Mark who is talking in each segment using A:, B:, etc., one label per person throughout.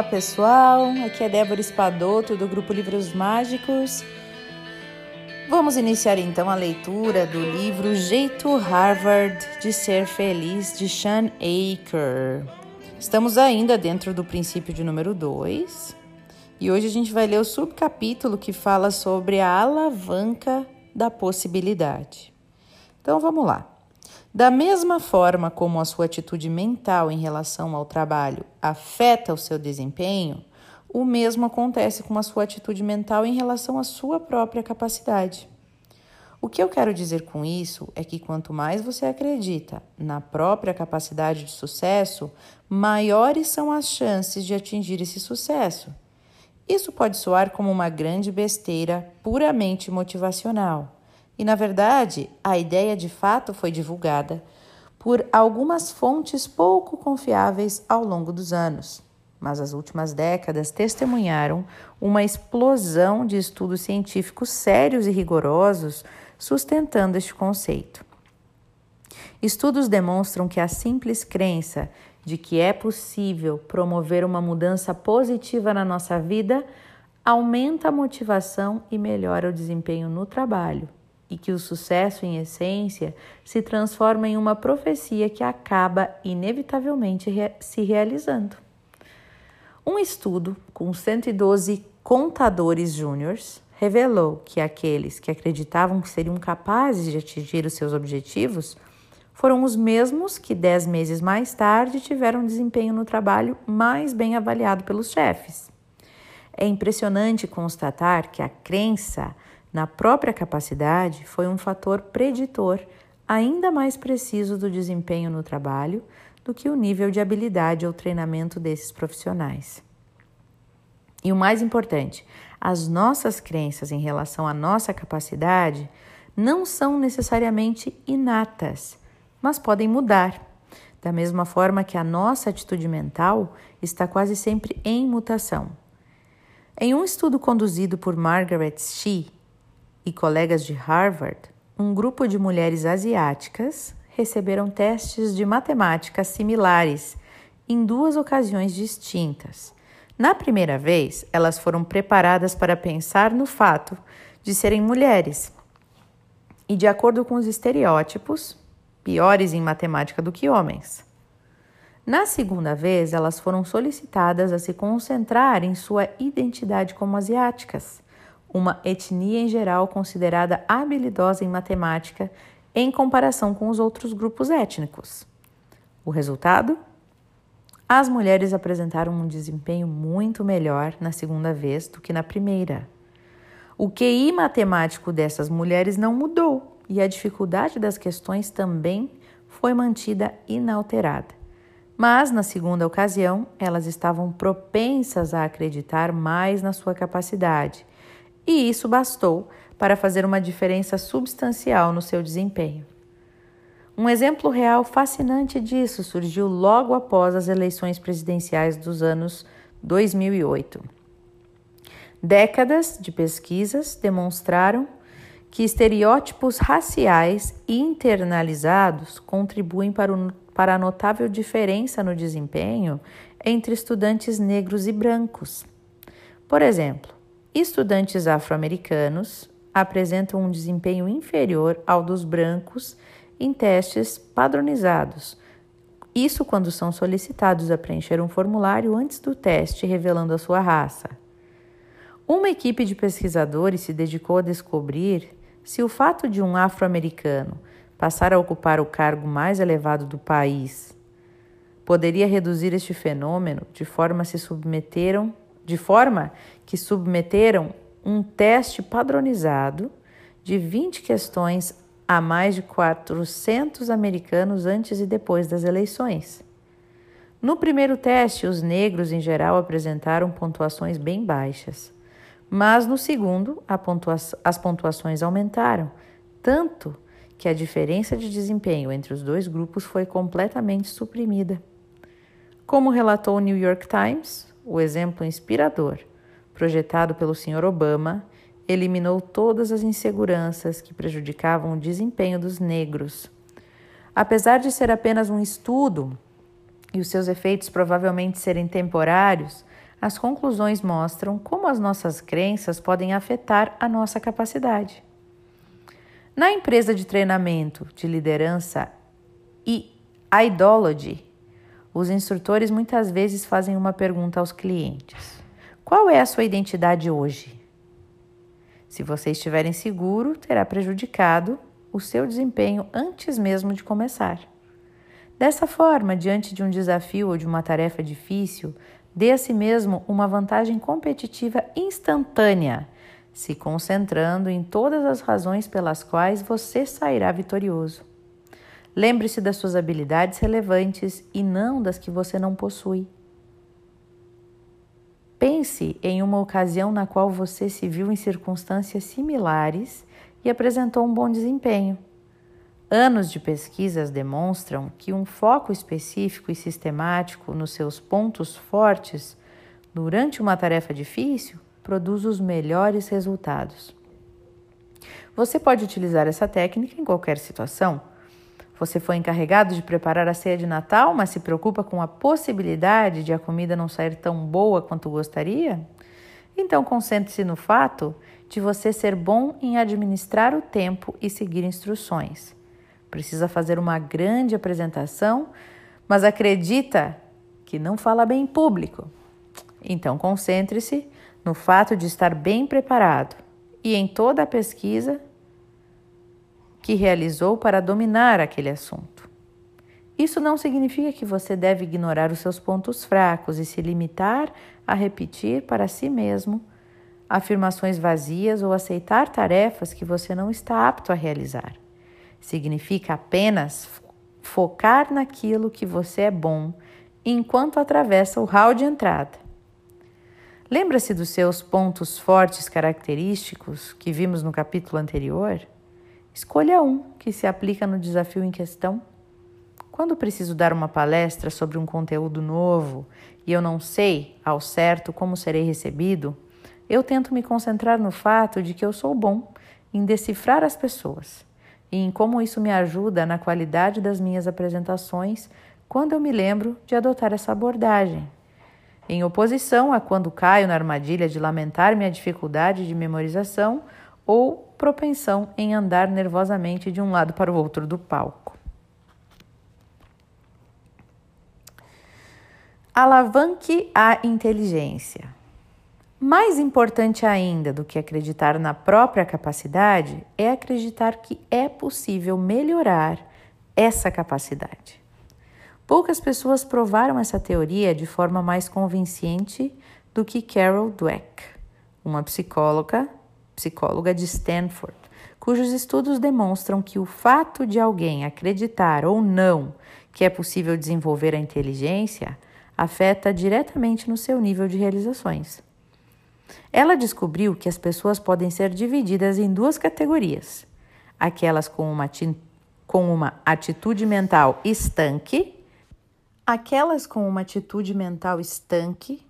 A: Olá pessoal, aqui é Débora Espadoto do grupo Livros Mágicos. Vamos iniciar então a leitura do livro Jeito Harvard de Ser Feliz de Sean Aker. Estamos ainda dentro do princípio de número 2 e hoje a gente vai ler o subcapítulo que fala sobre a alavanca da possibilidade. Então vamos lá. Da mesma forma como a sua atitude mental em relação ao trabalho afeta o seu desempenho, o mesmo acontece com a sua atitude mental em relação à sua própria capacidade. O que eu quero dizer com isso é que quanto mais você acredita na própria capacidade de sucesso, maiores são as chances de atingir esse sucesso. Isso pode soar como uma grande besteira puramente motivacional e, na verdade, a ideia de fato foi divulgada por algumas fontes pouco confiáveis ao longo dos anos. Mas as últimas décadas testemunharam uma explosão de estudos científicos sérios e rigorosos sustentando este conceito. Estudos demonstram que a simples crença de que é possível promover uma mudança positiva na nossa vida aumenta a motivação e melhora o desempenho no trabalho e que o sucesso, em essência, se transforma em uma profecia que acaba inevitavelmente se realizando. Um estudo com 112 contadores júniores revelou que aqueles que acreditavam que seriam capazes de atingir os seus objetivos foram os mesmos que dez meses mais tarde tiveram desempenho no trabalho mais bem avaliado pelos chefes. É impressionante constatar que a crença na própria capacidade foi um fator preditor ainda mais preciso do desempenho no trabalho do que o nível de habilidade ou treinamento desses profissionais. E o mais importante, as nossas crenças em relação à nossa capacidade não são necessariamente inatas, mas podem mudar. Da mesma forma que a nossa atitude mental está quase sempre em mutação. Em um estudo conduzido por Margaret Shee, e colegas de Harvard, um grupo de mulheres asiáticas receberam testes de matemática similares em duas ocasiões distintas. Na primeira vez, elas foram preparadas para pensar no fato de serem mulheres e, de acordo com os estereótipos, piores em matemática do que homens. Na segunda vez, elas foram solicitadas a se concentrar em sua identidade como asiáticas uma etnia em geral considerada habilidosa em matemática em comparação com os outros grupos étnicos. O resultado? As mulheres apresentaram um desempenho muito melhor na segunda vez do que na primeira. O QI matemático dessas mulheres não mudou e a dificuldade das questões também foi mantida inalterada. Mas, na segunda ocasião, elas estavam propensas a acreditar mais na sua capacidade e isso bastou para fazer uma diferença substancial no seu desempenho. Um exemplo real fascinante disso surgiu logo após as eleições presidenciais dos anos 2008. Décadas de pesquisas demonstraram que estereótipos raciais internalizados contribuem para, o, para a notável diferença no desempenho entre estudantes negros e brancos. Por exemplo, Estudantes afro-americanos apresentam um desempenho inferior ao dos brancos em testes padronizados. Isso quando são solicitados a preencher um formulário antes do teste revelando a sua raça. Uma equipe de pesquisadores se dedicou a descobrir se o fato de um afro-americano passar a ocupar o cargo mais elevado do país poderia reduzir este fenômeno de forma a se submeteram de forma que submeteram um teste padronizado de 20 questões a mais de 400 americanos antes e depois das eleições. No primeiro teste, os negros em geral apresentaram pontuações bem baixas, mas no segundo, pontua as pontuações aumentaram, tanto que a diferença de desempenho entre os dois grupos foi completamente suprimida. Como relatou o New York Times, o exemplo inspirador, projetado pelo Sr. Obama, eliminou todas as inseguranças que prejudicavam o desempenho dos negros. Apesar de ser apenas um estudo, e os seus efeitos provavelmente serem temporários, as conclusões mostram como as nossas crenças podem afetar a nossa capacidade. Na empresa de treinamento de liderança e Idology, os instrutores muitas vezes fazem uma pergunta aos clientes: Qual é a sua identidade hoje? Se você estiver inseguro, terá prejudicado o seu desempenho antes mesmo de começar. Dessa forma, diante de um desafio ou de uma tarefa difícil, dê a si mesmo uma vantagem competitiva instantânea, se concentrando em todas as razões pelas quais você sairá vitorioso. Lembre-se das suas habilidades relevantes e não das que você não possui. Pense em uma ocasião na qual você se viu em circunstâncias similares e apresentou um bom desempenho. Anos de pesquisas demonstram que um foco específico e sistemático nos seus pontos fortes durante uma tarefa difícil produz os melhores resultados. Você pode utilizar essa técnica em qualquer situação. Você foi encarregado de preparar a ceia de Natal, mas se preocupa com a possibilidade de a comida não sair tão boa quanto gostaria? Então concentre-se no fato de você ser bom em administrar o tempo e seguir instruções precisa fazer uma grande apresentação, mas acredita que não fala bem em público. Então, concentre-se no fato de estar bem preparado e em toda a pesquisa que realizou para dominar aquele assunto. Isso não significa que você deve ignorar os seus pontos fracos e se limitar a repetir para si mesmo afirmações vazias ou aceitar tarefas que você não está apto a realizar. Significa apenas focar naquilo que você é bom enquanto atravessa o hall de entrada. Lembra-se dos seus pontos fortes característicos que vimos no capítulo anterior? Escolha um que se aplica no desafio em questão. Quando preciso dar uma palestra sobre um conteúdo novo e eu não sei ao certo como serei recebido, eu tento me concentrar no fato de que eu sou bom em decifrar as pessoas e em como isso me ajuda na qualidade das minhas apresentações quando eu me lembro de adotar essa abordagem. Em oposição a quando caio na armadilha de lamentar minha dificuldade de memorização ou propensão em andar nervosamente de um lado para o outro do palco. Alavanque a inteligência. Mais importante ainda do que acreditar na própria capacidade é acreditar que é possível melhorar essa capacidade. Poucas pessoas provaram essa teoria de forma mais convincente do que Carol Dweck, uma psicóloga, psicóloga de Stanford, cujos estudos demonstram que o fato de alguém acreditar ou não que é possível desenvolver a inteligência afeta diretamente no seu nível de realizações. Ela descobriu que as pessoas podem ser divididas em duas categorias: aquelas com uma, com uma atitude mental estanque, aquelas com uma atitude mental estanque,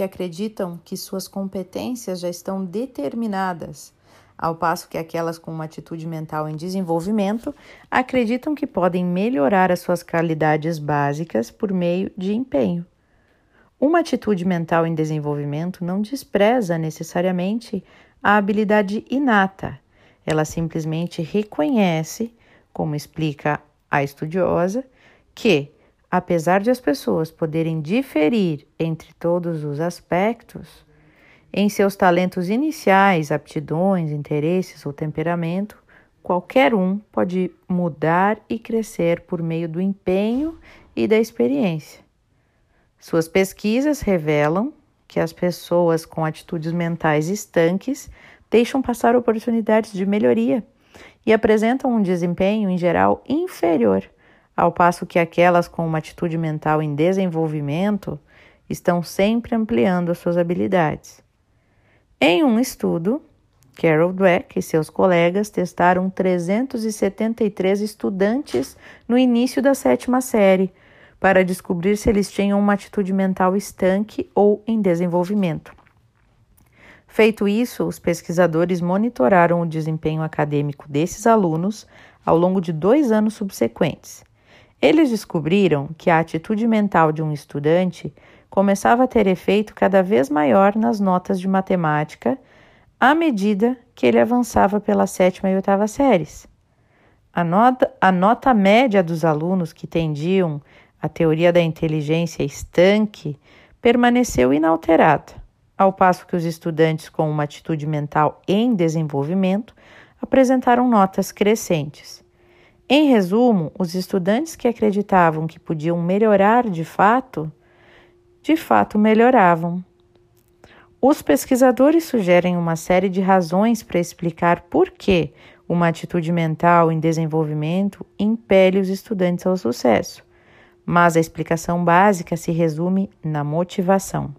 A: que acreditam que suas competências já estão determinadas, ao passo que aquelas com uma atitude mental em desenvolvimento acreditam que podem melhorar as suas qualidades básicas por meio de empenho. Uma atitude mental em desenvolvimento não despreza necessariamente a habilidade inata, ela simplesmente reconhece, como explica a estudiosa, que, apesar de as pessoas poderem diferir entre todos os aspectos, em seus talentos iniciais, aptidões, interesses ou temperamento, qualquer um pode mudar e crescer por meio do empenho e da experiência. Suas pesquisas revelam que as pessoas com atitudes mentais estanques deixam passar oportunidades de melhoria e apresentam um desempenho, em geral, inferior, ao passo que aquelas com uma atitude mental em desenvolvimento estão sempre ampliando as suas habilidades. Em um estudo, Carol Dweck e seus colegas testaram 373 estudantes no início da sétima série para descobrir se eles tinham uma atitude mental estanque ou em desenvolvimento. Feito isso, os pesquisadores monitoraram o desempenho acadêmico desses alunos ao longo de dois anos subsequentes. Eles descobriram que a atitude mental de um estudante começava a ter efeito cada vez maior nas notas de matemática à medida que ele avançava pela sétima e oitava séries. A nota, a nota média dos alunos que tendiam a teoria da inteligência estanque permaneceu inalterada, ao passo que os estudantes com uma atitude mental em desenvolvimento apresentaram notas crescentes. Em resumo, os estudantes que acreditavam que podiam melhorar de fato, de fato melhoravam. Os pesquisadores sugerem uma série de razões para explicar por que uma atitude mental em desenvolvimento impele os estudantes ao sucesso, mas a explicação básica se resume na motivação.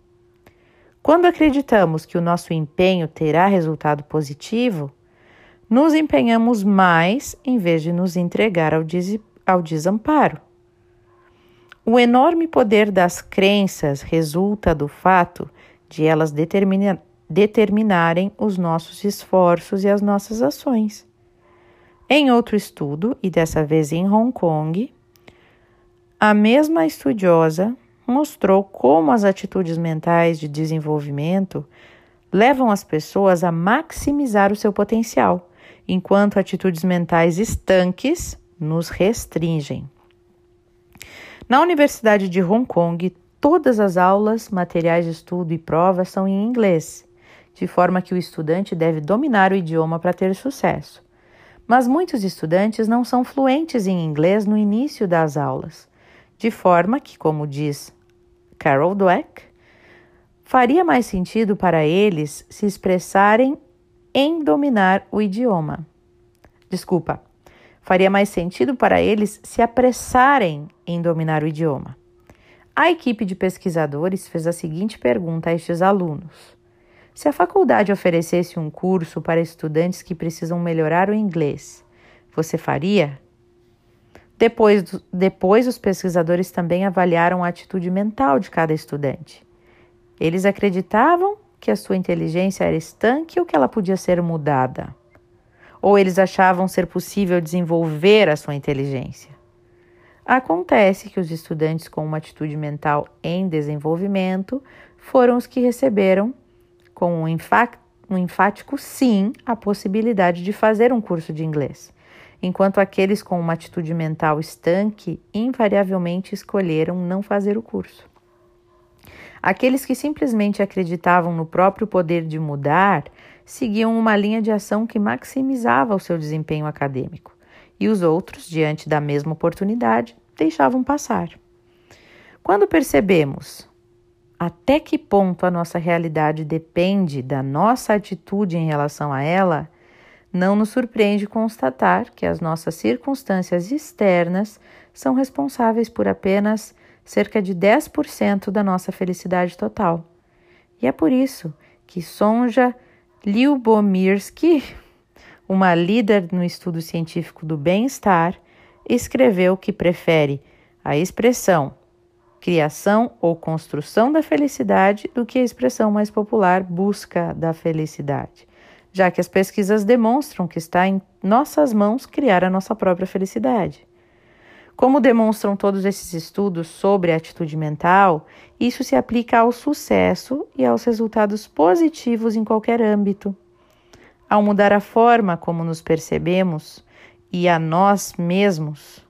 A: Quando acreditamos que o nosso empenho terá resultado positivo, nos empenhamos mais em vez de nos entregar ao, des ao desamparo. O enorme poder das crenças resulta do fato de elas determina determinarem os nossos esforços e as nossas ações. Em outro estudo, e dessa vez em Hong Kong, a mesma estudiosa mostrou como as atitudes mentais de desenvolvimento levam as pessoas a maximizar o seu potencial, enquanto atitudes mentais estanques nos restringem. Na Universidade de Hong Kong, todas as aulas, materiais de estudo e provas são em inglês, de forma que o estudante deve dominar o idioma para ter sucesso. Mas muitos estudantes não são fluentes em inglês no início das aulas, de forma que, como diz Carol Dweck, faria mais sentido para eles se expressarem em dominar o idioma. Desculpa, faria mais sentido para eles se apressarem em dominar o idioma. A equipe de pesquisadores fez a seguinte pergunta a estes alunos: se a faculdade oferecesse um curso para estudantes que precisam melhorar o inglês, você faria? Depois, depois, os pesquisadores também avaliaram a atitude mental de cada estudante. Eles acreditavam que a sua inteligência era estanque ou que ela podia ser mudada? Ou eles achavam ser possível desenvolver a sua inteligência? Acontece que os estudantes com uma atitude mental em desenvolvimento foram os que receberam com um, um enfático sim a possibilidade de fazer um curso de inglês, enquanto aqueles com uma atitude mental estanque invariavelmente escolheram não fazer o curso. Aqueles que simplesmente acreditavam no próprio poder de mudar seguiam uma linha de ação que maximizava o seu desempenho acadêmico, e os outros, diante da mesma oportunidade, deixavam passar. Quando percebemos até que ponto a nossa realidade depende da nossa atitude em relação a ela, não nos surpreende constatar que as nossas circunstâncias externas são responsáveis por apenas cerca de 10% da nossa felicidade total. E é por isso que Sonja Lyubomirsky, uma líder no estudo científico do bem-estar, escreveu que prefere a expressão criação ou construção da felicidade do que a expressão mais popular busca da felicidade, já que as pesquisas demonstram que está em nossas mãos criar a nossa própria felicidade. Como demonstram todos esses estudos sobre a atitude mental, isso se aplica ao sucesso e aos resultados positivos em qualquer âmbito. Ao mudar a forma como nos percebemos e a nós mesmos,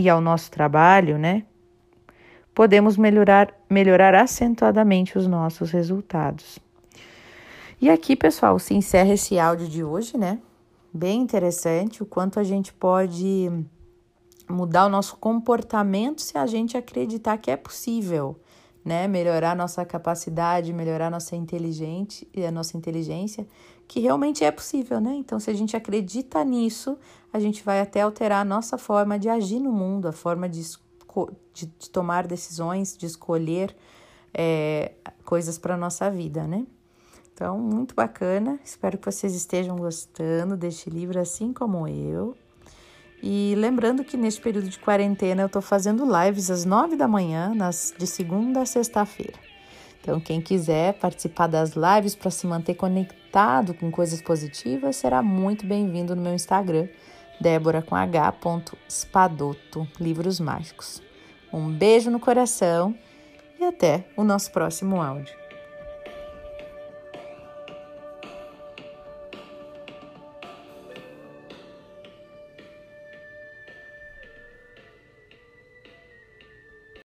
A: e ao nosso trabalho, né? Podemos melhorar, melhorar acentuadamente os nossos resultados. E aqui, pessoal, se encerra esse áudio de hoje, né? Bem interessante o quanto a gente pode mudar o nosso comportamento se a gente acreditar que é possível, né? Melhorar nossa capacidade, melhorar nossa inteligente e a nossa inteligência, que realmente é possível, né? Então, se a gente acredita nisso, a gente vai até alterar a nossa forma de agir no mundo, a forma de, de, de tomar decisões, de escolher é, coisas para nossa vida, né? Então, muito bacana. Espero que vocês estejam gostando deste livro, assim como eu. E lembrando que neste período de quarentena eu estou fazendo lives às nove da manhã, nas, de segunda a sexta-feira. Então, quem quiser participar das lives para se manter conectado com coisas positivas, será muito bem-vindo no meu Instagram, Débora com H. Spadoto, Livros Mágicos. Um beijo no coração e até o nosso próximo áudio.